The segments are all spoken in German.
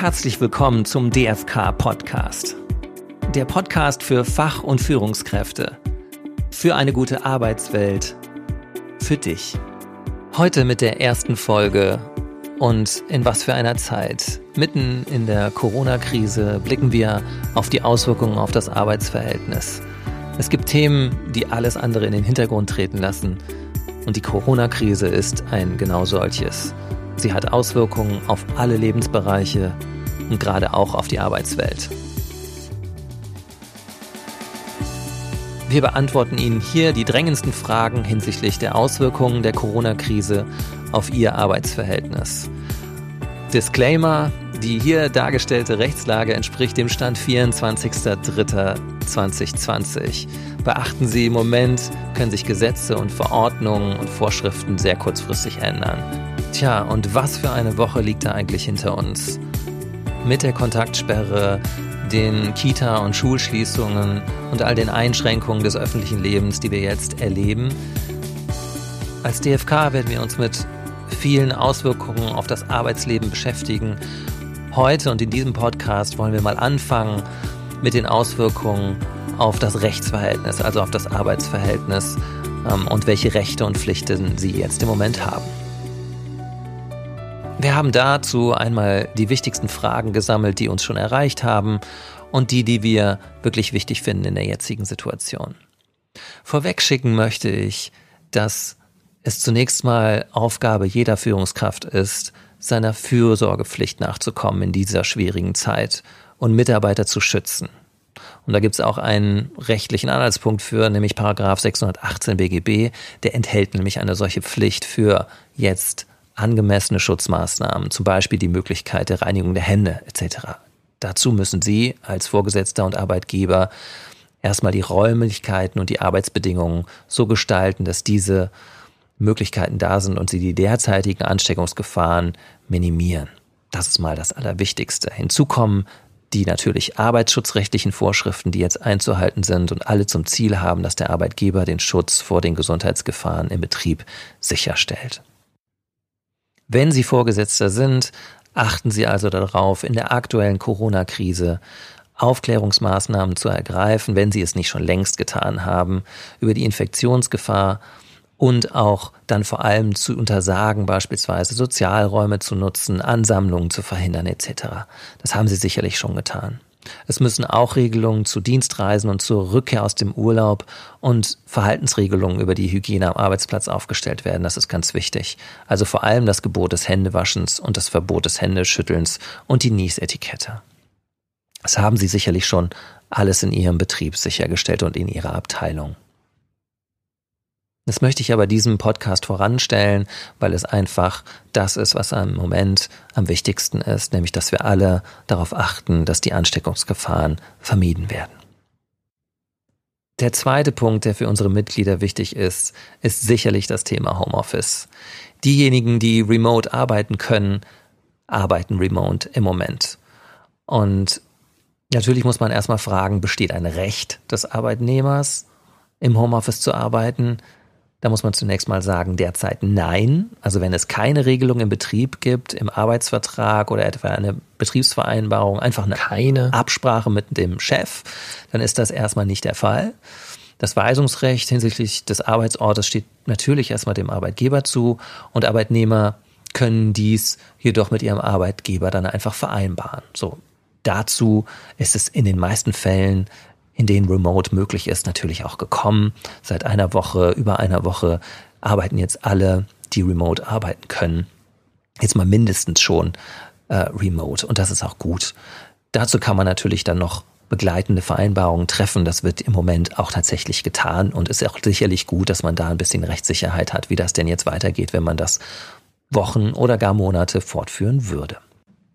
Herzlich willkommen zum DFK Podcast. Der Podcast für Fach- und Führungskräfte. Für eine gute Arbeitswelt. Für dich. Heute mit der ersten Folge und in was für einer Zeit. Mitten in der Corona-Krise blicken wir auf die Auswirkungen auf das Arbeitsverhältnis. Es gibt Themen, die alles andere in den Hintergrund treten lassen. Und die Corona-Krise ist ein genau solches. Sie hat Auswirkungen auf alle Lebensbereiche und gerade auch auf die Arbeitswelt. Wir beantworten Ihnen hier die drängendsten Fragen hinsichtlich der Auswirkungen der Corona-Krise auf Ihr Arbeitsverhältnis. Disclaimer, die hier dargestellte Rechtslage entspricht dem Stand 24.03.2020. Beachten Sie, im Moment können sich Gesetze und Verordnungen und Vorschriften sehr kurzfristig ändern. Tja, und was für eine Woche liegt da eigentlich hinter uns? Mit der Kontaktsperre, den Kita- und Schulschließungen und all den Einschränkungen des öffentlichen Lebens, die wir jetzt erleben. Als DFK werden wir uns mit vielen Auswirkungen auf das Arbeitsleben beschäftigen. Heute und in diesem Podcast wollen wir mal anfangen mit den Auswirkungen auf das Rechtsverhältnis, also auf das Arbeitsverhältnis ähm, und welche Rechte und Pflichten Sie jetzt im Moment haben. Wir haben dazu einmal die wichtigsten Fragen gesammelt, die uns schon erreicht haben und die, die wir wirklich wichtig finden in der jetzigen Situation. Vorweg schicken möchte ich, dass es zunächst mal Aufgabe jeder Führungskraft ist, seiner Fürsorgepflicht nachzukommen in dieser schwierigen Zeit und Mitarbeiter zu schützen. Und da gibt es auch einen rechtlichen Anhaltspunkt für, nämlich Paragraph 618 BGB, der enthält nämlich eine solche Pflicht für jetzt angemessene Schutzmaßnahmen, zum Beispiel die Möglichkeit der Reinigung der Hände etc. Dazu müssen Sie als Vorgesetzter und Arbeitgeber erstmal die Räumlichkeiten und die Arbeitsbedingungen so gestalten, dass diese Möglichkeiten da sind und Sie die derzeitigen Ansteckungsgefahren minimieren. Das ist mal das Allerwichtigste. Hinzu kommen die natürlich arbeitsschutzrechtlichen Vorschriften, die jetzt einzuhalten sind und alle zum Ziel haben, dass der Arbeitgeber den Schutz vor den Gesundheitsgefahren im Betrieb sicherstellt. Wenn Sie Vorgesetzter sind, achten Sie also darauf, in der aktuellen Corona-Krise Aufklärungsmaßnahmen zu ergreifen, wenn Sie es nicht schon längst getan haben, über die Infektionsgefahr und auch dann vor allem zu untersagen, beispielsweise Sozialräume zu nutzen, Ansammlungen zu verhindern etc. Das haben Sie sicherlich schon getan. Es müssen auch Regelungen zu Dienstreisen und zur Rückkehr aus dem Urlaub und Verhaltensregelungen über die Hygiene am Arbeitsplatz aufgestellt werden. Das ist ganz wichtig. Also vor allem das Gebot des Händewaschens und das Verbot des Händeschüttelns und die Niesetikette. Das haben Sie sicherlich schon alles in Ihrem Betrieb sichergestellt und in Ihrer Abteilung. Das möchte ich aber diesem Podcast voranstellen, weil es einfach das ist, was im Moment am wichtigsten ist, nämlich dass wir alle darauf achten, dass die Ansteckungsgefahren vermieden werden. Der zweite Punkt, der für unsere Mitglieder wichtig ist, ist sicherlich das Thema Homeoffice. Diejenigen, die remote arbeiten können, arbeiten remote im Moment. Und natürlich muss man erstmal fragen, besteht ein Recht des Arbeitnehmers, im Homeoffice zu arbeiten? Da muss man zunächst mal sagen, derzeit nein. Also wenn es keine Regelung im Betrieb gibt, im Arbeitsvertrag oder etwa eine Betriebsvereinbarung, einfach eine keine Absprache mit dem Chef, dann ist das erstmal nicht der Fall. Das Weisungsrecht hinsichtlich des Arbeitsortes steht natürlich erstmal dem Arbeitgeber zu und Arbeitnehmer können dies jedoch mit ihrem Arbeitgeber dann einfach vereinbaren. So. Dazu ist es in den meisten Fällen in denen Remote möglich ist, natürlich auch gekommen. Seit einer Woche, über einer Woche arbeiten jetzt alle, die Remote arbeiten können. Jetzt mal mindestens schon äh, Remote und das ist auch gut. Dazu kann man natürlich dann noch begleitende Vereinbarungen treffen. Das wird im Moment auch tatsächlich getan und ist auch sicherlich gut, dass man da ein bisschen Rechtssicherheit hat, wie das denn jetzt weitergeht, wenn man das Wochen oder gar Monate fortführen würde.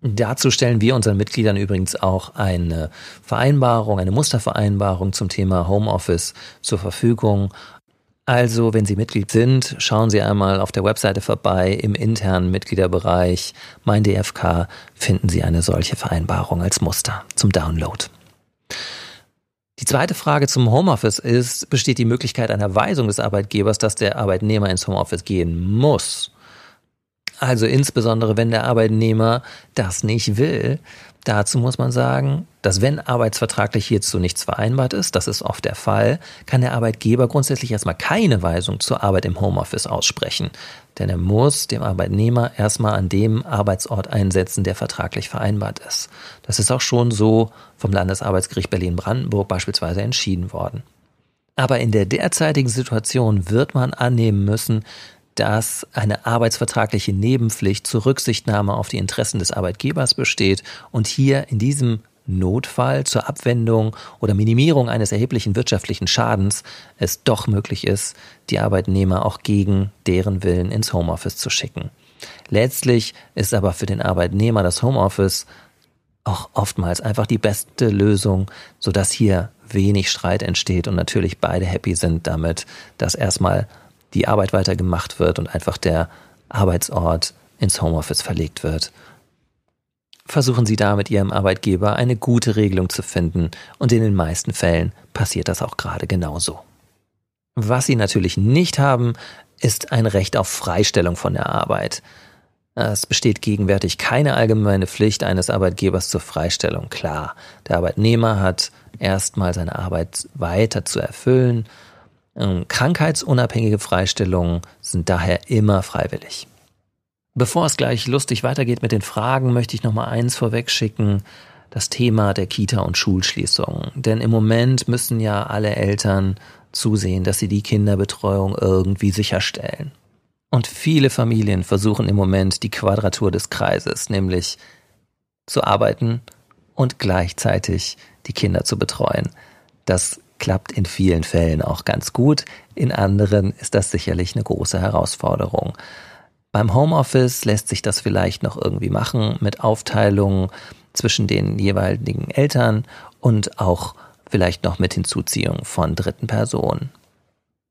Dazu stellen wir unseren Mitgliedern übrigens auch eine Vereinbarung, eine Mustervereinbarung zum Thema Homeoffice zur Verfügung. Also, wenn Sie Mitglied sind, schauen Sie einmal auf der Webseite vorbei. Im internen Mitgliederbereich Mein DFK finden Sie eine solche Vereinbarung als Muster zum Download. Die zweite Frage zum Homeoffice ist, besteht die Möglichkeit einer Weisung des Arbeitgebers, dass der Arbeitnehmer ins Homeoffice gehen muss? Also insbesondere, wenn der Arbeitnehmer das nicht will. Dazu muss man sagen, dass wenn arbeitsvertraglich hierzu nichts vereinbart ist, das ist oft der Fall, kann der Arbeitgeber grundsätzlich erstmal keine Weisung zur Arbeit im Homeoffice aussprechen. Denn er muss dem Arbeitnehmer erstmal an dem Arbeitsort einsetzen, der vertraglich vereinbart ist. Das ist auch schon so vom Landesarbeitsgericht Berlin-Brandenburg beispielsweise entschieden worden. Aber in der derzeitigen Situation wird man annehmen müssen, dass eine arbeitsvertragliche Nebenpflicht zur Rücksichtnahme auf die Interessen des Arbeitgebers besteht und hier in diesem Notfall zur Abwendung oder Minimierung eines erheblichen wirtschaftlichen Schadens es doch möglich ist, die Arbeitnehmer auch gegen deren Willen ins Homeoffice zu schicken. Letztlich ist aber für den Arbeitnehmer das Homeoffice auch oftmals einfach die beste Lösung, sodass hier wenig Streit entsteht und natürlich beide happy sind damit, dass erstmal die Arbeit weiter gemacht wird und einfach der Arbeitsort ins Homeoffice verlegt wird. Versuchen Sie da mit Ihrem Arbeitgeber eine gute Regelung zu finden und in den meisten Fällen passiert das auch gerade genauso. Was Sie natürlich nicht haben, ist ein Recht auf Freistellung von der Arbeit. Es besteht gegenwärtig keine allgemeine Pflicht eines Arbeitgebers zur Freistellung. Klar, der Arbeitnehmer hat erstmal seine Arbeit weiter zu erfüllen krankheitsunabhängige Freistellungen sind daher immer freiwillig. Bevor es gleich lustig weitergeht mit den Fragen, möchte ich noch mal eins vorwegschicken. Das Thema der Kita- und Schulschließung. Denn im Moment müssen ja alle Eltern zusehen, dass sie die Kinderbetreuung irgendwie sicherstellen. Und viele Familien versuchen im Moment die Quadratur des Kreises, nämlich zu arbeiten und gleichzeitig die Kinder zu betreuen. Das klappt in vielen Fällen auch ganz gut, in anderen ist das sicherlich eine große Herausforderung. Beim Homeoffice lässt sich das vielleicht noch irgendwie machen mit Aufteilung zwischen den jeweiligen Eltern und auch vielleicht noch mit Hinzuziehung von dritten Personen.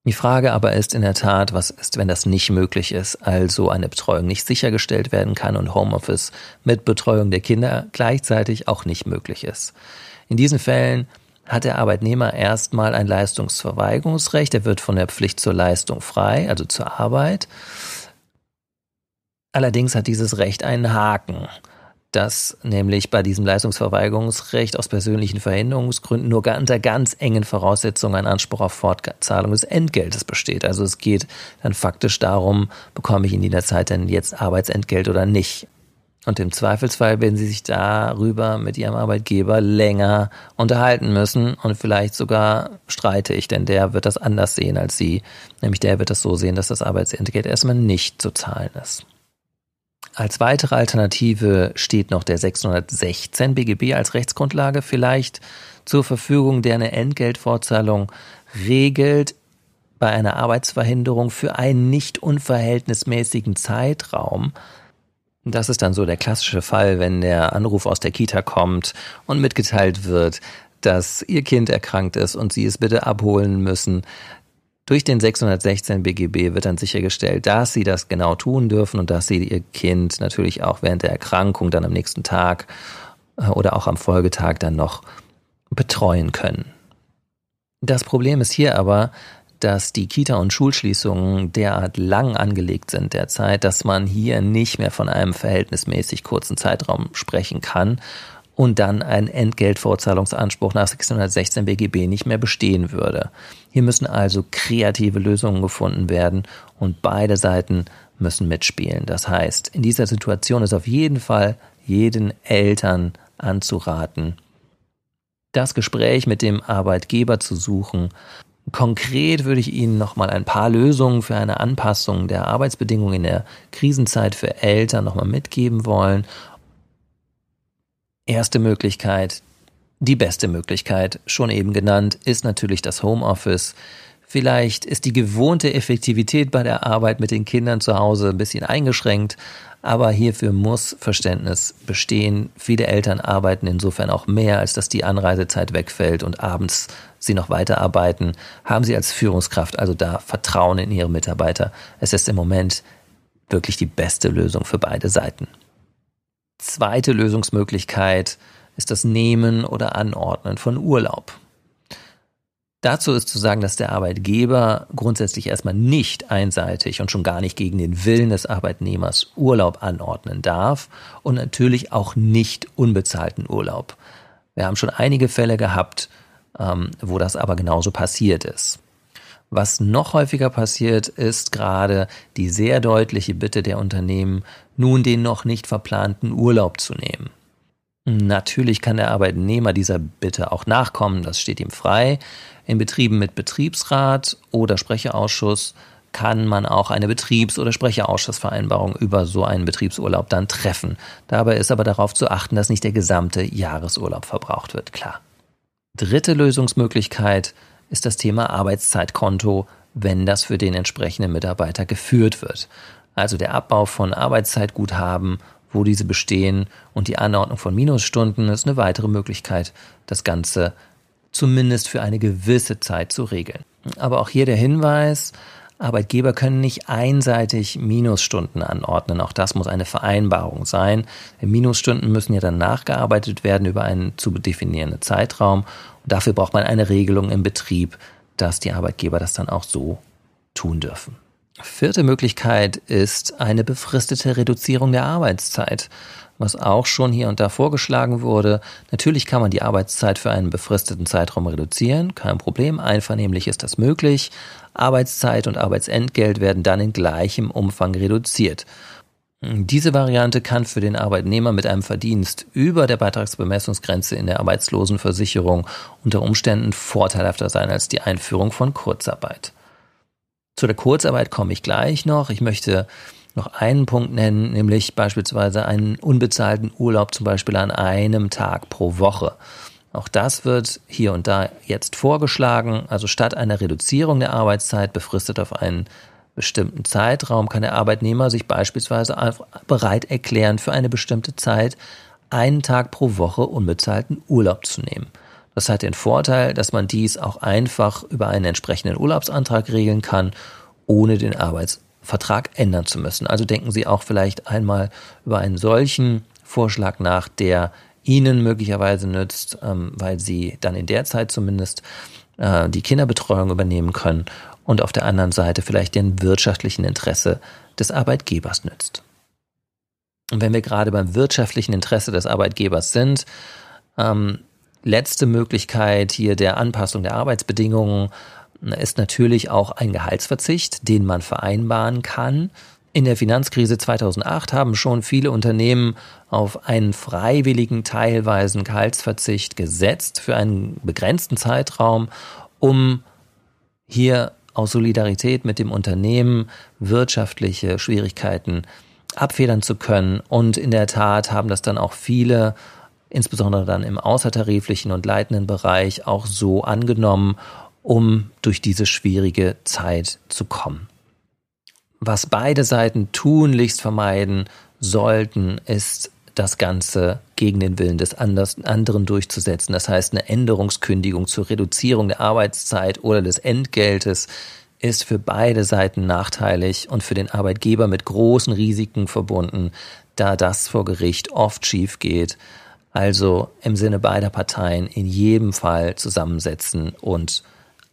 Die Frage aber ist in der Tat, was ist, wenn das nicht möglich ist, also eine Betreuung nicht sichergestellt werden kann und Homeoffice mit Betreuung der Kinder gleichzeitig auch nicht möglich ist. In diesen Fällen hat der Arbeitnehmer erstmal ein Leistungsverweigerungsrecht. Er wird von der Pflicht zur Leistung frei, also zur Arbeit. Allerdings hat dieses Recht einen Haken, dass nämlich bei diesem Leistungsverweigerungsrecht aus persönlichen Verhinderungsgründen nur unter ganz engen Voraussetzungen ein Anspruch auf Fortzahlung des Entgeltes besteht. Also es geht dann faktisch darum, bekomme ich in dieser Zeit denn jetzt Arbeitsentgelt oder nicht. Und im Zweifelsfall werden sie sich darüber mit ihrem Arbeitgeber länger unterhalten müssen und vielleicht sogar streite ich, denn der wird das anders sehen als sie. Nämlich der wird das so sehen, dass das Arbeitsentgelt erstmal nicht zu zahlen ist. Als weitere Alternative steht noch der 616 BGB als Rechtsgrundlage vielleicht zur Verfügung, der eine Entgeltfortzahlung regelt bei einer Arbeitsverhinderung für einen nicht unverhältnismäßigen Zeitraum das ist dann so der klassische Fall, wenn der Anruf aus der Kita kommt und mitgeteilt wird, dass ihr Kind erkrankt ist und sie es bitte abholen müssen. Durch den 616 BGB wird dann sichergestellt, dass sie das genau tun dürfen und dass sie ihr Kind natürlich auch während der Erkrankung dann am nächsten Tag äh, oder auch am Folgetag dann noch betreuen können. Das Problem ist hier aber, dass die Kita- und Schulschließungen derart lang angelegt sind derzeit, dass man hier nicht mehr von einem verhältnismäßig kurzen Zeitraum sprechen kann und dann ein Entgeltvorzahlungsanspruch nach 616 BGB nicht mehr bestehen würde. Hier müssen also kreative Lösungen gefunden werden und beide Seiten müssen mitspielen. Das heißt, in dieser Situation ist auf jeden Fall jeden Eltern anzuraten, das Gespräch mit dem Arbeitgeber zu suchen Konkret würde ich Ihnen nochmal ein paar Lösungen für eine Anpassung der Arbeitsbedingungen in der Krisenzeit für Eltern nochmal mitgeben wollen. Erste Möglichkeit, die beste Möglichkeit, schon eben genannt, ist natürlich das Homeoffice. Vielleicht ist die gewohnte Effektivität bei der Arbeit mit den Kindern zu Hause ein bisschen eingeschränkt, aber hierfür muss Verständnis bestehen. Viele Eltern arbeiten insofern auch mehr, als dass die Anreisezeit wegfällt und abends sie noch weiterarbeiten. Haben sie als Führungskraft also da Vertrauen in ihre Mitarbeiter. Es ist im Moment wirklich die beste Lösung für beide Seiten. Zweite Lösungsmöglichkeit ist das Nehmen oder Anordnen von Urlaub. Dazu ist zu sagen, dass der Arbeitgeber grundsätzlich erstmal nicht einseitig und schon gar nicht gegen den Willen des Arbeitnehmers Urlaub anordnen darf und natürlich auch nicht unbezahlten Urlaub. Wir haben schon einige Fälle gehabt, ähm, wo das aber genauso passiert ist. Was noch häufiger passiert, ist gerade die sehr deutliche Bitte der Unternehmen, nun den noch nicht verplanten Urlaub zu nehmen. Natürlich kann der Arbeitnehmer dieser Bitte auch nachkommen, das steht ihm frei. In Betrieben mit Betriebsrat oder Sprecherausschuss kann man auch eine Betriebs- oder Sprecherausschussvereinbarung über so einen Betriebsurlaub dann treffen. Dabei ist aber darauf zu achten, dass nicht der gesamte Jahresurlaub verbraucht wird, klar. Dritte Lösungsmöglichkeit ist das Thema Arbeitszeitkonto, wenn das für den entsprechenden Mitarbeiter geführt wird. Also der Abbau von Arbeitszeitguthaben wo diese bestehen und die Anordnung von Minusstunden ist eine weitere Möglichkeit, das Ganze zumindest für eine gewisse Zeit zu regeln. Aber auch hier der Hinweis, Arbeitgeber können nicht einseitig Minusstunden anordnen. Auch das muss eine Vereinbarung sein. Minusstunden müssen ja dann nachgearbeitet werden über einen zu definierenden Zeitraum. Und dafür braucht man eine Regelung im Betrieb, dass die Arbeitgeber das dann auch so tun dürfen. Vierte Möglichkeit ist eine befristete Reduzierung der Arbeitszeit, was auch schon hier und da vorgeschlagen wurde. Natürlich kann man die Arbeitszeit für einen befristeten Zeitraum reduzieren, kein Problem, einvernehmlich ist das möglich. Arbeitszeit und Arbeitsentgelt werden dann in gleichem Umfang reduziert. Diese Variante kann für den Arbeitnehmer mit einem Verdienst über der Beitragsbemessungsgrenze in der Arbeitslosenversicherung unter Umständen vorteilhafter sein als die Einführung von Kurzarbeit. Zu der Kurzarbeit komme ich gleich noch. Ich möchte noch einen Punkt nennen, nämlich beispielsweise einen unbezahlten Urlaub zum Beispiel an einem Tag pro Woche. Auch das wird hier und da jetzt vorgeschlagen. Also statt einer Reduzierung der Arbeitszeit befristet auf einen bestimmten Zeitraum kann der Arbeitnehmer sich beispielsweise bereit erklären, für eine bestimmte Zeit einen Tag pro Woche unbezahlten Urlaub zu nehmen. Das hat den Vorteil, dass man dies auch einfach über einen entsprechenden Urlaubsantrag regeln kann, ohne den Arbeitsvertrag ändern zu müssen. Also denken Sie auch vielleicht einmal über einen solchen Vorschlag nach, der Ihnen möglicherweise nützt, ähm, weil Sie dann in der Zeit zumindest äh, die Kinderbetreuung übernehmen können und auf der anderen Seite vielleicht den wirtschaftlichen Interesse des Arbeitgebers nützt. Und wenn wir gerade beim wirtschaftlichen Interesse des Arbeitgebers sind, ähm, letzte Möglichkeit hier der Anpassung der Arbeitsbedingungen ist natürlich auch ein Gehaltsverzicht, den man vereinbaren kann. In der Finanzkrise 2008 haben schon viele Unternehmen auf einen freiwilligen, teilweisen Gehaltsverzicht gesetzt für einen begrenzten Zeitraum, um hier aus Solidarität mit dem Unternehmen wirtschaftliche Schwierigkeiten abfedern zu können. Und in der Tat haben das dann auch viele insbesondere dann im außertariflichen und leitenden Bereich auch so angenommen, um durch diese schwierige Zeit zu kommen. Was beide Seiten tunlichst vermeiden sollten, ist das Ganze gegen den Willen des anderen durchzusetzen. Das heißt, eine Änderungskündigung zur Reduzierung der Arbeitszeit oder des Entgeltes ist für beide Seiten nachteilig und für den Arbeitgeber mit großen Risiken verbunden, da das vor Gericht oft schief geht also im Sinne beider Parteien in jedem Fall zusammensetzen und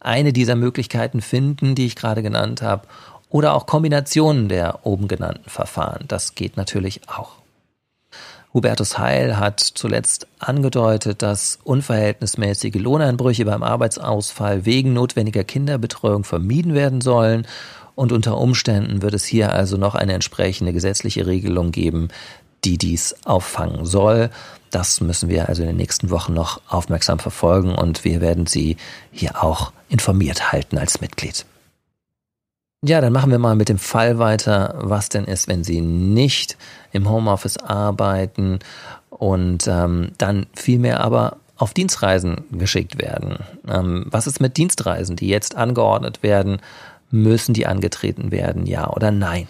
eine dieser Möglichkeiten finden, die ich gerade genannt habe, oder auch Kombinationen der oben genannten Verfahren. Das geht natürlich auch. Hubertus Heil hat zuletzt angedeutet, dass unverhältnismäßige Lohneinbrüche beim Arbeitsausfall wegen notwendiger Kinderbetreuung vermieden werden sollen und unter Umständen wird es hier also noch eine entsprechende gesetzliche Regelung geben, die dies auffangen soll. Das müssen wir also in den nächsten Wochen noch aufmerksam verfolgen und wir werden Sie hier auch informiert halten als Mitglied. Ja, dann machen wir mal mit dem Fall weiter, was denn ist, wenn Sie nicht im Homeoffice arbeiten und ähm, dann vielmehr aber auf Dienstreisen geschickt werden. Ähm, was ist mit Dienstreisen, die jetzt angeordnet werden? Müssen die angetreten werden, ja oder nein?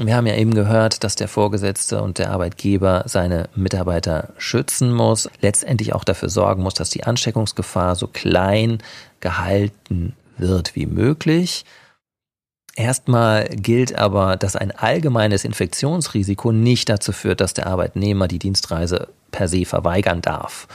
Wir haben ja eben gehört, dass der Vorgesetzte und der Arbeitgeber seine Mitarbeiter schützen muss, letztendlich auch dafür sorgen muss, dass die Ansteckungsgefahr so klein gehalten wird wie möglich. Erstmal gilt aber, dass ein allgemeines Infektionsrisiko nicht dazu führt, dass der Arbeitnehmer die Dienstreise per se verweigern darf.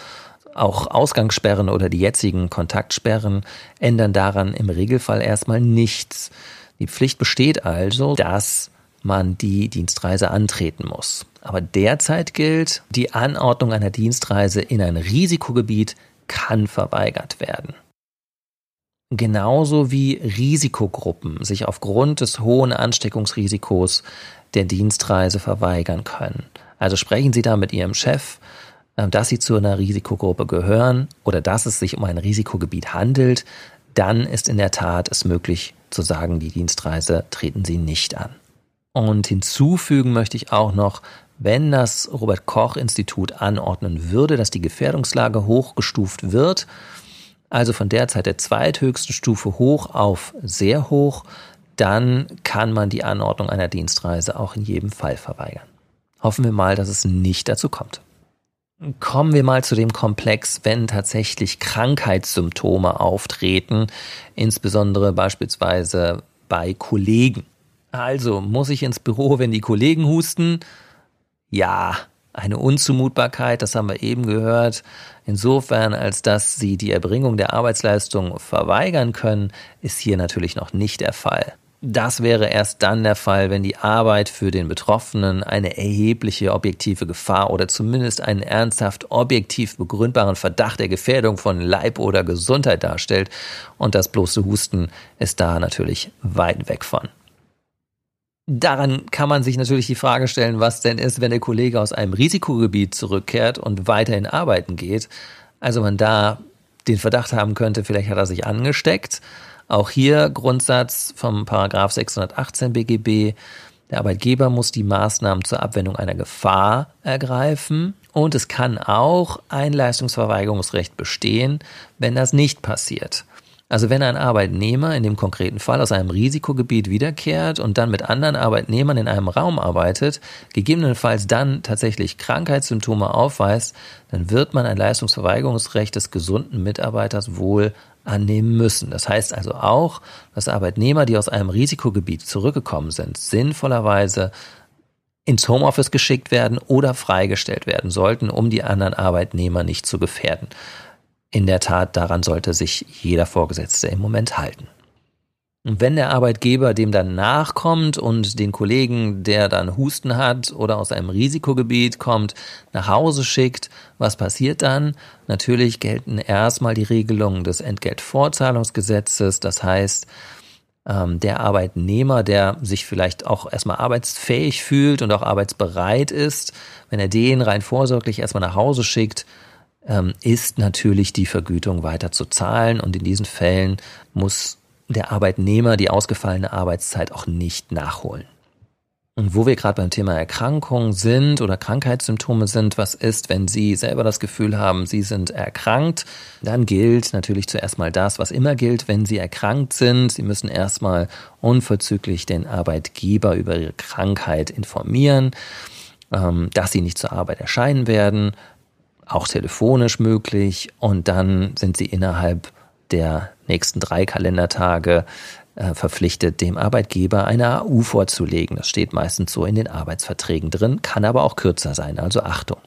Auch Ausgangssperren oder die jetzigen Kontaktsperren ändern daran im Regelfall erstmal nichts. Die Pflicht besteht also, dass man die Dienstreise antreten muss. Aber derzeit gilt, die Anordnung einer Dienstreise in ein Risikogebiet kann verweigert werden. Genauso wie Risikogruppen sich aufgrund des hohen Ansteckungsrisikos der Dienstreise verweigern können. Also sprechen Sie da mit Ihrem Chef, äh, dass Sie zu einer Risikogruppe gehören oder dass es sich um ein Risikogebiet handelt, dann ist in der Tat es möglich zu sagen, die Dienstreise treten Sie nicht an. Und hinzufügen möchte ich auch noch, wenn das Robert Koch Institut anordnen würde, dass die Gefährdungslage hochgestuft wird, also von derzeit der zweithöchsten Stufe hoch auf sehr hoch, dann kann man die Anordnung einer Dienstreise auch in jedem Fall verweigern. Hoffen wir mal, dass es nicht dazu kommt. Kommen wir mal zu dem Komplex, wenn tatsächlich Krankheitssymptome auftreten, insbesondere beispielsweise bei Kollegen. Also muss ich ins Büro, wenn die Kollegen husten? Ja, eine Unzumutbarkeit, das haben wir eben gehört. Insofern, als dass sie die Erbringung der Arbeitsleistung verweigern können, ist hier natürlich noch nicht der Fall. Das wäre erst dann der Fall, wenn die Arbeit für den Betroffenen eine erhebliche objektive Gefahr oder zumindest einen ernsthaft objektiv begründbaren Verdacht der Gefährdung von Leib oder Gesundheit darstellt. Und das bloße Husten ist da natürlich weit weg von. Daran kann man sich natürlich die Frage stellen, was denn ist, wenn der Kollege aus einem Risikogebiet zurückkehrt und weiterhin arbeiten geht. Also man da den Verdacht haben könnte, vielleicht hat er sich angesteckt. Auch hier Grundsatz vom Paragraph 618 BGB. Der Arbeitgeber muss die Maßnahmen zur Abwendung einer Gefahr ergreifen und es kann auch ein Leistungsverweigerungsrecht bestehen, wenn das nicht passiert. Also wenn ein Arbeitnehmer in dem konkreten Fall aus einem Risikogebiet wiederkehrt und dann mit anderen Arbeitnehmern in einem Raum arbeitet, gegebenenfalls dann tatsächlich Krankheitssymptome aufweist, dann wird man ein Leistungsverweigerungsrecht des gesunden Mitarbeiters wohl annehmen müssen. Das heißt also auch, dass Arbeitnehmer, die aus einem Risikogebiet zurückgekommen sind, sinnvollerweise ins Homeoffice geschickt werden oder freigestellt werden sollten, um die anderen Arbeitnehmer nicht zu gefährden in der Tat, daran sollte sich jeder Vorgesetzte im Moment halten. Und wenn der Arbeitgeber dem dann nachkommt und den Kollegen, der dann Husten hat oder aus einem Risikogebiet kommt, nach Hause schickt, was passiert dann? Natürlich gelten erstmal die Regelungen des Entgeltvorzahlungsgesetzes. Das heißt, ähm, der Arbeitnehmer, der sich vielleicht auch erstmal arbeitsfähig fühlt und auch arbeitsbereit ist, wenn er den rein vorsorglich erstmal nach Hause schickt, ähm, ist natürlich die Vergütung weiter zu zahlen und in diesen Fällen muss der Arbeitnehmer die ausgefallene Arbeitszeit auch nicht nachholen. Und wo wir gerade beim Thema Erkrankung sind oder Krankheitssymptome sind, was ist, wenn Sie selber das Gefühl haben, Sie sind erkrankt, dann gilt natürlich zuerst mal das, was immer gilt, wenn Sie erkrankt sind. Sie müssen erstmal unverzüglich den Arbeitgeber über Ihre Krankheit informieren, ähm, dass Sie nicht zur Arbeit erscheinen werden auch telefonisch möglich und dann sind sie innerhalb der nächsten drei Kalendertage äh, verpflichtet, dem Arbeitgeber eine AU vorzulegen. Das steht meistens so in den Arbeitsverträgen drin, kann aber auch kürzer sein, also Achtung.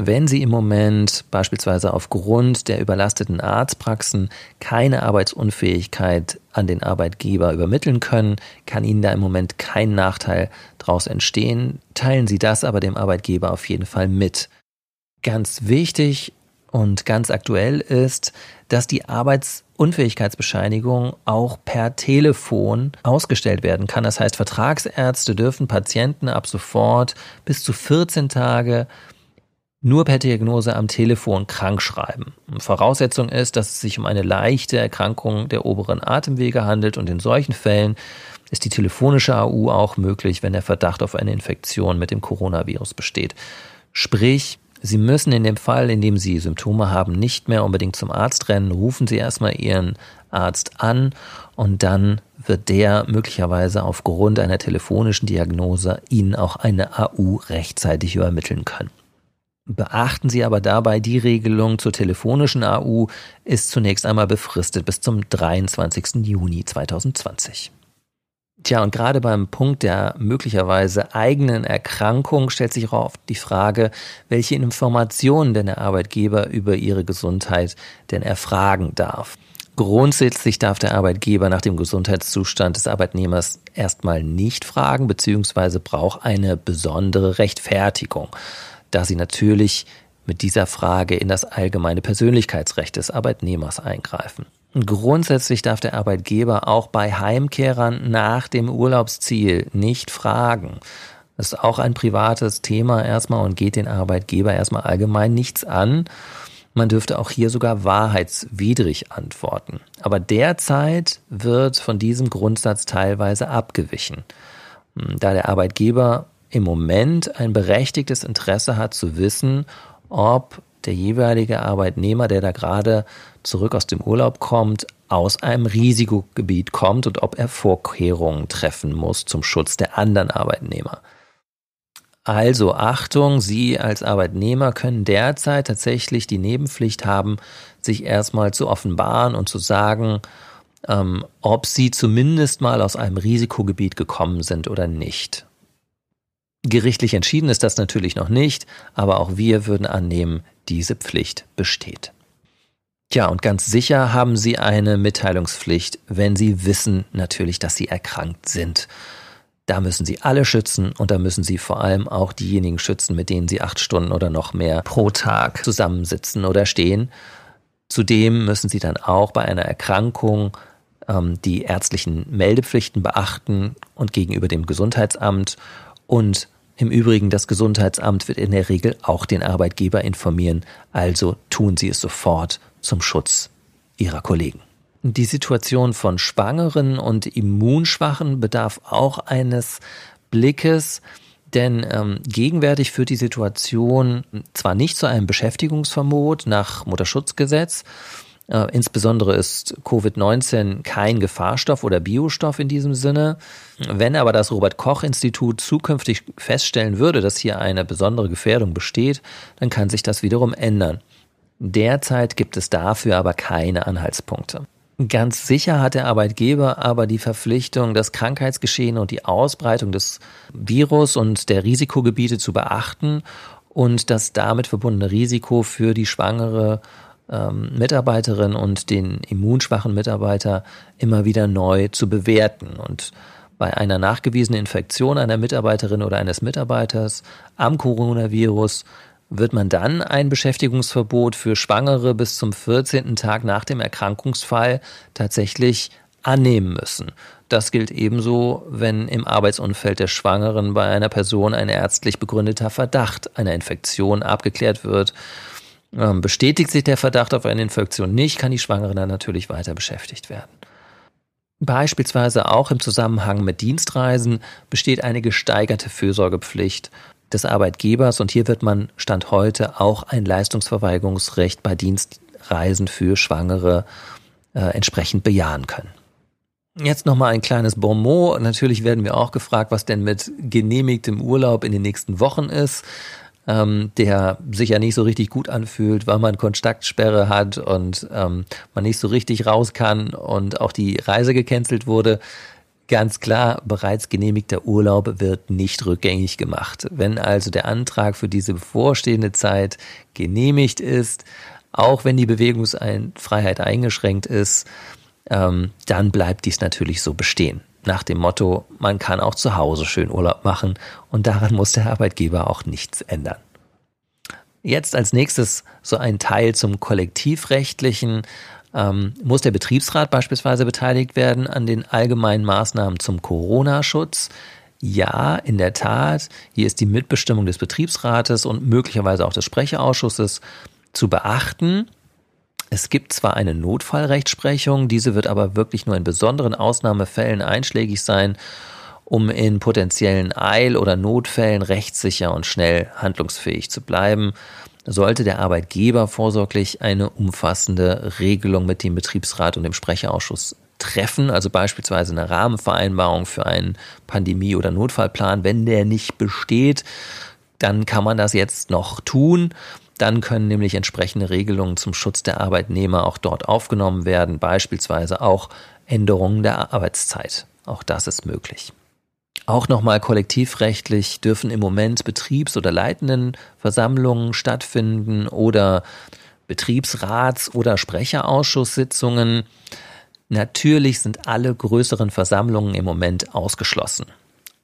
Wenn Sie im Moment beispielsweise aufgrund der überlasteten Arztpraxen keine Arbeitsunfähigkeit an den Arbeitgeber übermitteln können, kann Ihnen da im Moment kein Nachteil daraus entstehen. Teilen Sie das aber dem Arbeitgeber auf jeden Fall mit. Ganz wichtig und ganz aktuell ist, dass die Arbeitsunfähigkeitsbescheinigung auch per Telefon ausgestellt werden kann. Das heißt, Vertragsärzte dürfen Patienten ab sofort bis zu 14 Tage nur per Diagnose am Telefon krank schreiben. Voraussetzung ist, dass es sich um eine leichte Erkrankung der oberen Atemwege handelt und in solchen Fällen ist die telefonische AU auch möglich, wenn der Verdacht auf eine Infektion mit dem Coronavirus besteht. Sprich, Sie müssen in dem Fall, in dem Sie Symptome haben, nicht mehr unbedingt zum Arzt rennen. Rufen Sie erstmal Ihren Arzt an und dann wird der möglicherweise aufgrund einer telefonischen Diagnose Ihnen auch eine AU rechtzeitig übermitteln können. Beachten Sie aber dabei, die Regelung zur telefonischen AU ist zunächst einmal befristet bis zum 23. Juni 2020. Tja, und gerade beim Punkt der möglicherweise eigenen Erkrankung stellt sich auch oft die Frage, welche Informationen denn der Arbeitgeber über ihre Gesundheit denn erfragen darf. Grundsätzlich darf der Arbeitgeber nach dem Gesundheitszustand des Arbeitnehmers erstmal nicht fragen, beziehungsweise braucht eine besondere Rechtfertigung, da sie natürlich mit dieser Frage in das allgemeine Persönlichkeitsrecht des Arbeitnehmers eingreifen. Grundsätzlich darf der Arbeitgeber auch bei Heimkehrern nach dem Urlaubsziel nicht fragen. Das ist auch ein privates Thema erstmal und geht den Arbeitgeber erstmal allgemein nichts an. Man dürfte auch hier sogar wahrheitswidrig antworten. Aber derzeit wird von diesem Grundsatz teilweise abgewichen, hm, da der Arbeitgeber im Moment ein berechtigtes Interesse hat zu wissen, ob der jeweilige Arbeitnehmer, der da gerade zurück aus dem Urlaub kommt, aus einem Risikogebiet kommt und ob er Vorkehrungen treffen muss zum Schutz der anderen Arbeitnehmer. Also Achtung, Sie als Arbeitnehmer können derzeit tatsächlich die Nebenpflicht haben, sich erstmal zu offenbaren und zu sagen, ähm, ob Sie zumindest mal aus einem Risikogebiet gekommen sind oder nicht. Gerichtlich entschieden ist das natürlich noch nicht, aber auch wir würden annehmen, diese Pflicht besteht. Tja, und ganz sicher haben Sie eine Mitteilungspflicht, wenn Sie wissen natürlich, dass Sie erkrankt sind. Da müssen Sie alle schützen und da müssen Sie vor allem auch diejenigen schützen, mit denen Sie acht Stunden oder noch mehr pro Tag zusammensitzen oder stehen. Zudem müssen Sie dann auch bei einer Erkrankung ähm, die ärztlichen Meldepflichten beachten und gegenüber dem Gesundheitsamt. Und im Übrigen, das Gesundheitsamt wird in der Regel auch den Arbeitgeber informieren. Also tun Sie es sofort zum Schutz Ihrer Kollegen. Die Situation von Schwangeren und Immunschwachen bedarf auch eines Blickes, denn ähm, gegenwärtig führt die Situation zwar nicht zu einem Beschäftigungsverbot nach Mutterschutzgesetz, äh, insbesondere ist Covid-19 kein Gefahrstoff oder Biostoff in diesem Sinne. Wenn aber das Robert Koch Institut zukünftig feststellen würde, dass hier eine besondere Gefährdung besteht, dann kann sich das wiederum ändern. Derzeit gibt es dafür aber keine Anhaltspunkte. Ganz sicher hat der Arbeitgeber aber die Verpflichtung, das Krankheitsgeschehen und die Ausbreitung des Virus und der Risikogebiete zu beachten und das damit verbundene Risiko für die schwangere ähm, Mitarbeiterin und den immunschwachen Mitarbeiter immer wieder neu zu bewerten. Und bei einer nachgewiesenen Infektion einer Mitarbeiterin oder eines Mitarbeiters am Coronavirus wird man dann ein Beschäftigungsverbot für Schwangere bis zum 14. Tag nach dem Erkrankungsfall tatsächlich annehmen müssen. Das gilt ebenso, wenn im Arbeitsumfeld der Schwangeren bei einer Person ein ärztlich begründeter Verdacht einer Infektion abgeklärt wird. Ähm, bestätigt sich der Verdacht auf eine Infektion nicht, kann die Schwangere dann natürlich weiter beschäftigt werden. Beispielsweise auch im Zusammenhang mit Dienstreisen besteht eine gesteigerte Fürsorgepflicht des Arbeitgebers und hier wird man Stand heute auch ein Leistungsverweigerungsrecht bei Dienstreisen für Schwangere äh, entsprechend bejahen können. Jetzt nochmal ein kleines Bonmot. Natürlich werden wir auch gefragt, was denn mit genehmigtem Urlaub in den nächsten Wochen ist, ähm, der sich ja nicht so richtig gut anfühlt, weil man Kontaktsperre hat und ähm, man nicht so richtig raus kann und auch die Reise gecancelt wurde. Ganz klar, bereits genehmigter Urlaub wird nicht rückgängig gemacht. Wenn also der Antrag für diese bevorstehende Zeit genehmigt ist, auch wenn die Bewegungsfreiheit eingeschränkt ist, ähm, dann bleibt dies natürlich so bestehen. Nach dem Motto, man kann auch zu Hause schön Urlaub machen und daran muss der Arbeitgeber auch nichts ändern. Jetzt als nächstes so ein Teil zum kollektivrechtlichen ähm, muss der Betriebsrat beispielsweise beteiligt werden an den allgemeinen Maßnahmen zum Corona-Schutz? Ja, in der Tat. Hier ist die Mitbestimmung des Betriebsrates und möglicherweise auch des Sprecherausschusses zu beachten. Es gibt zwar eine Notfallrechtsprechung, diese wird aber wirklich nur in besonderen Ausnahmefällen einschlägig sein, um in potenziellen Eil- oder Notfällen rechtssicher und schnell handlungsfähig zu bleiben sollte der Arbeitgeber vorsorglich eine umfassende Regelung mit dem Betriebsrat und dem Sprecherausschuss treffen, also beispielsweise eine Rahmenvereinbarung für einen Pandemie- oder Notfallplan. Wenn der nicht besteht, dann kann man das jetzt noch tun. Dann können nämlich entsprechende Regelungen zum Schutz der Arbeitnehmer auch dort aufgenommen werden, beispielsweise auch Änderungen der Arbeitszeit. Auch das ist möglich. Auch nochmal kollektivrechtlich dürfen im Moment Betriebs- oder Leitendenversammlungen stattfinden oder Betriebsrats- oder Sprecherausschusssitzungen. Natürlich sind alle größeren Versammlungen im Moment ausgeschlossen.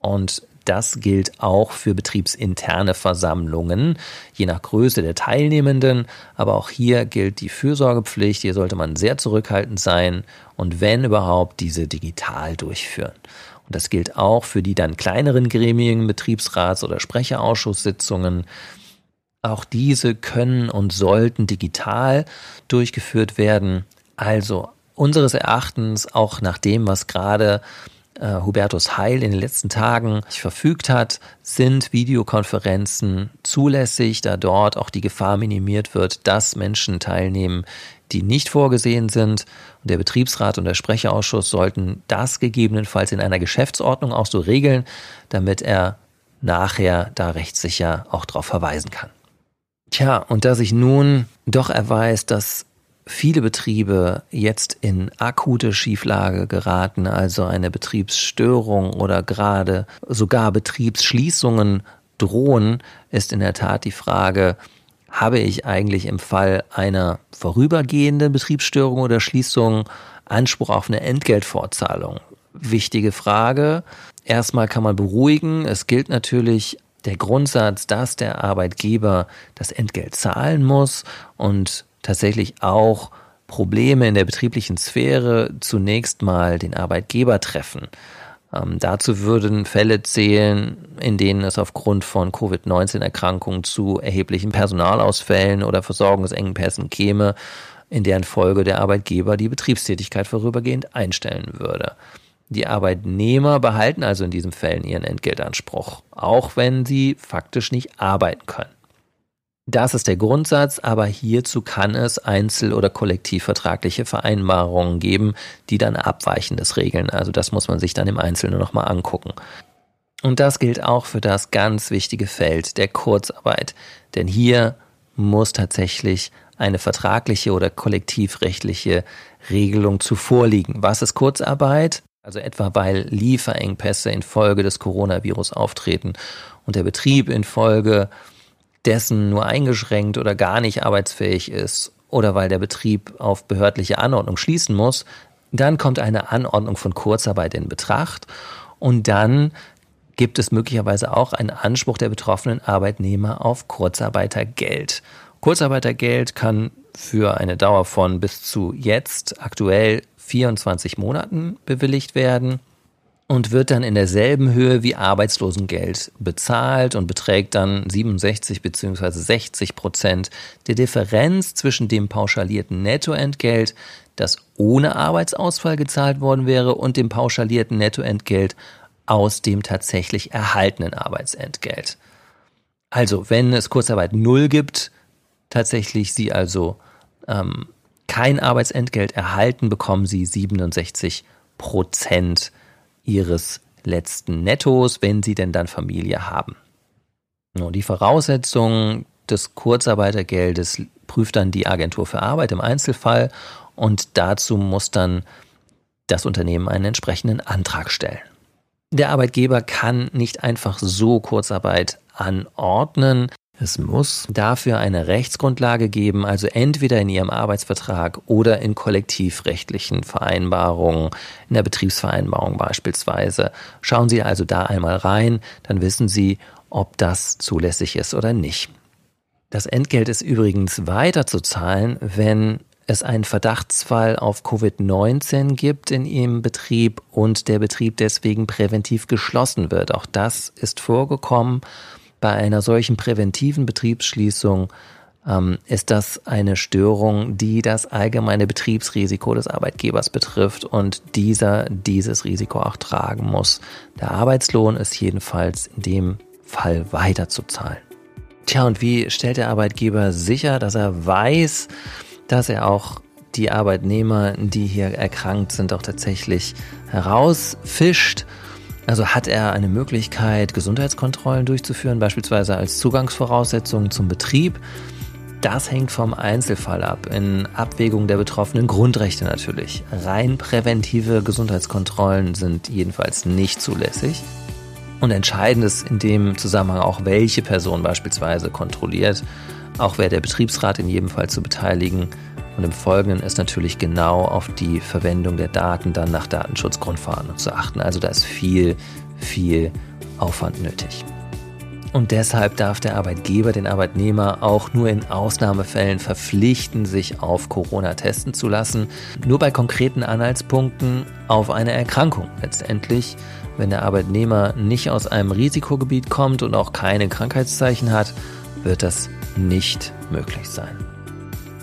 Und das gilt auch für betriebsinterne Versammlungen, je nach Größe der Teilnehmenden. Aber auch hier gilt die Fürsorgepflicht. Hier sollte man sehr zurückhaltend sein und wenn überhaupt diese digital durchführen. Und das gilt auch für die dann kleineren Gremien, Betriebsrats- oder Sprecherausschusssitzungen. Auch diese können und sollten digital durchgeführt werden. Also unseres Erachtens auch nach dem, was gerade äh, Hubertus Heil in den letzten Tagen verfügt hat, sind Videokonferenzen zulässig, da dort auch die Gefahr minimiert wird, dass Menschen teilnehmen, die nicht vorgesehen sind. Und der Betriebsrat und der Sprecherausschuss sollten das gegebenenfalls in einer Geschäftsordnung auch so regeln, damit er nachher da rechtssicher auch darauf verweisen kann. Tja, und da sich nun doch erweist, dass viele Betriebe jetzt in akute Schieflage geraten, also eine Betriebsstörung oder gerade sogar Betriebsschließungen drohen, ist in der Tat die Frage, habe ich eigentlich im Fall einer vorübergehenden Betriebsstörung oder Schließung Anspruch auf eine Entgeltfortzahlung? Wichtige Frage. Erstmal kann man beruhigen. Es gilt natürlich der Grundsatz, dass der Arbeitgeber das Entgelt zahlen muss und tatsächlich auch Probleme in der betrieblichen Sphäre zunächst mal den Arbeitgeber treffen. Ähm, dazu würden Fälle zählen, in denen es aufgrund von Covid-19-Erkrankungen zu erheblichen Personalausfällen oder Versorgungsengpässen käme, in deren Folge der Arbeitgeber die Betriebstätigkeit vorübergehend einstellen würde. Die Arbeitnehmer behalten also in diesen Fällen ihren Entgeltanspruch, auch wenn sie faktisch nicht arbeiten können. Das ist der Grundsatz, aber hierzu kann es einzel- oder kollektivvertragliche Vereinbarungen geben, die dann Abweichendes regeln. Also das muss man sich dann im Einzelnen nochmal angucken. Und das gilt auch für das ganz wichtige Feld der Kurzarbeit. Denn hier muss tatsächlich eine vertragliche oder kollektivrechtliche Regelung zuvor liegen. Was ist Kurzarbeit? Also etwa weil Lieferengpässe infolge des Coronavirus auftreten und der Betrieb infolge dessen nur eingeschränkt oder gar nicht arbeitsfähig ist oder weil der Betrieb auf behördliche Anordnung schließen muss, dann kommt eine Anordnung von Kurzarbeit in Betracht und dann gibt es möglicherweise auch einen Anspruch der betroffenen Arbeitnehmer auf Kurzarbeitergeld. Kurzarbeitergeld kann für eine Dauer von bis zu jetzt aktuell 24 Monaten bewilligt werden und wird dann in derselben Höhe wie Arbeitslosengeld bezahlt und beträgt dann 67 bzw. 60 Prozent der Differenz zwischen dem pauschalierten Nettoentgelt, das ohne Arbeitsausfall gezahlt worden wäre, und dem pauschalierten Nettoentgelt aus dem tatsächlich erhaltenen Arbeitsentgelt. Also, wenn es Kurzarbeit null gibt, tatsächlich Sie also ähm, kein Arbeitsentgelt erhalten, bekommen Sie 67 Prozent ihres letzten Nettos, wenn sie denn dann Familie haben. Die Voraussetzungen des Kurzarbeitergeldes prüft dann die Agentur für Arbeit im Einzelfall und dazu muss dann das Unternehmen einen entsprechenden Antrag stellen. Der Arbeitgeber kann nicht einfach so Kurzarbeit anordnen. Es muss dafür eine Rechtsgrundlage geben, also entweder in Ihrem Arbeitsvertrag oder in kollektivrechtlichen Vereinbarungen, in der Betriebsvereinbarung beispielsweise. Schauen Sie also da einmal rein, dann wissen Sie, ob das zulässig ist oder nicht. Das Entgelt ist übrigens weiter zu zahlen, wenn es einen Verdachtsfall auf Covid-19 gibt in Ihrem Betrieb und der Betrieb deswegen präventiv geschlossen wird. Auch das ist vorgekommen bei einer solchen präventiven Betriebsschließung ähm, ist das eine Störung, die das allgemeine Betriebsrisiko des Arbeitgebers betrifft und dieser dieses Risiko auch tragen muss. Der Arbeitslohn ist jedenfalls in dem Fall weiterzuzahlen. Tja, und wie stellt der Arbeitgeber sicher, dass er weiß, dass er auch die Arbeitnehmer, die hier erkrankt sind, auch tatsächlich herausfischt also hat er eine Möglichkeit, Gesundheitskontrollen durchzuführen, beispielsweise als Zugangsvoraussetzung zum Betrieb. Das hängt vom Einzelfall ab, in Abwägung der betroffenen Grundrechte natürlich. Rein präventive Gesundheitskontrollen sind jedenfalls nicht zulässig. Und entscheidend ist in dem Zusammenhang auch, welche Person beispielsweise kontrolliert, auch wer der Betriebsrat in jedem Fall zu beteiligen. Und im Folgenden ist natürlich genau auf die Verwendung der Daten dann nach Datenschutzgrundverordnung zu achten. Also da ist viel, viel Aufwand nötig. Und deshalb darf der Arbeitgeber den Arbeitnehmer auch nur in Ausnahmefällen verpflichten, sich auf Corona testen zu lassen. Nur bei konkreten Anhaltspunkten auf eine Erkrankung. Letztendlich, wenn der Arbeitnehmer nicht aus einem Risikogebiet kommt und auch keine Krankheitszeichen hat, wird das nicht möglich sein.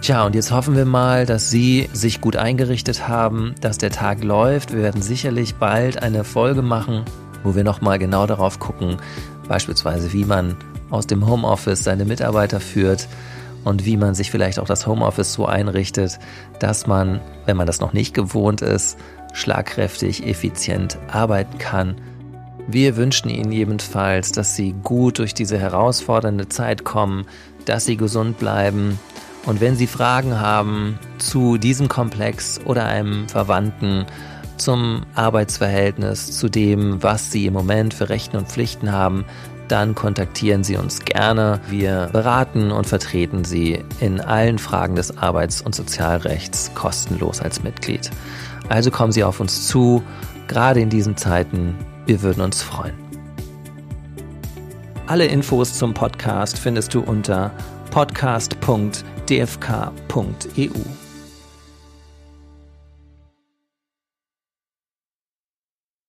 Tja, und jetzt hoffen wir mal, dass Sie sich gut eingerichtet haben, dass der Tag läuft. Wir werden sicherlich bald eine Folge machen, wo wir nochmal genau darauf gucken, Beispielsweise, wie man aus dem Homeoffice seine Mitarbeiter führt und wie man sich vielleicht auch das Homeoffice so einrichtet, dass man, wenn man das noch nicht gewohnt ist, schlagkräftig, effizient arbeiten kann. Wir wünschen Ihnen jedenfalls, dass Sie gut durch diese herausfordernde Zeit kommen, dass Sie gesund bleiben. Und wenn Sie Fragen haben zu diesem Komplex oder einem Verwandten, zum Arbeitsverhältnis, zu dem, was Sie im Moment für Rechten und Pflichten haben, dann kontaktieren Sie uns gerne. Wir beraten und vertreten Sie in allen Fragen des Arbeits- und Sozialrechts kostenlos als Mitglied. Also kommen Sie auf uns zu, gerade in diesen Zeiten. Wir würden uns freuen. Alle Infos zum Podcast findest du unter podcast.dfk.eu.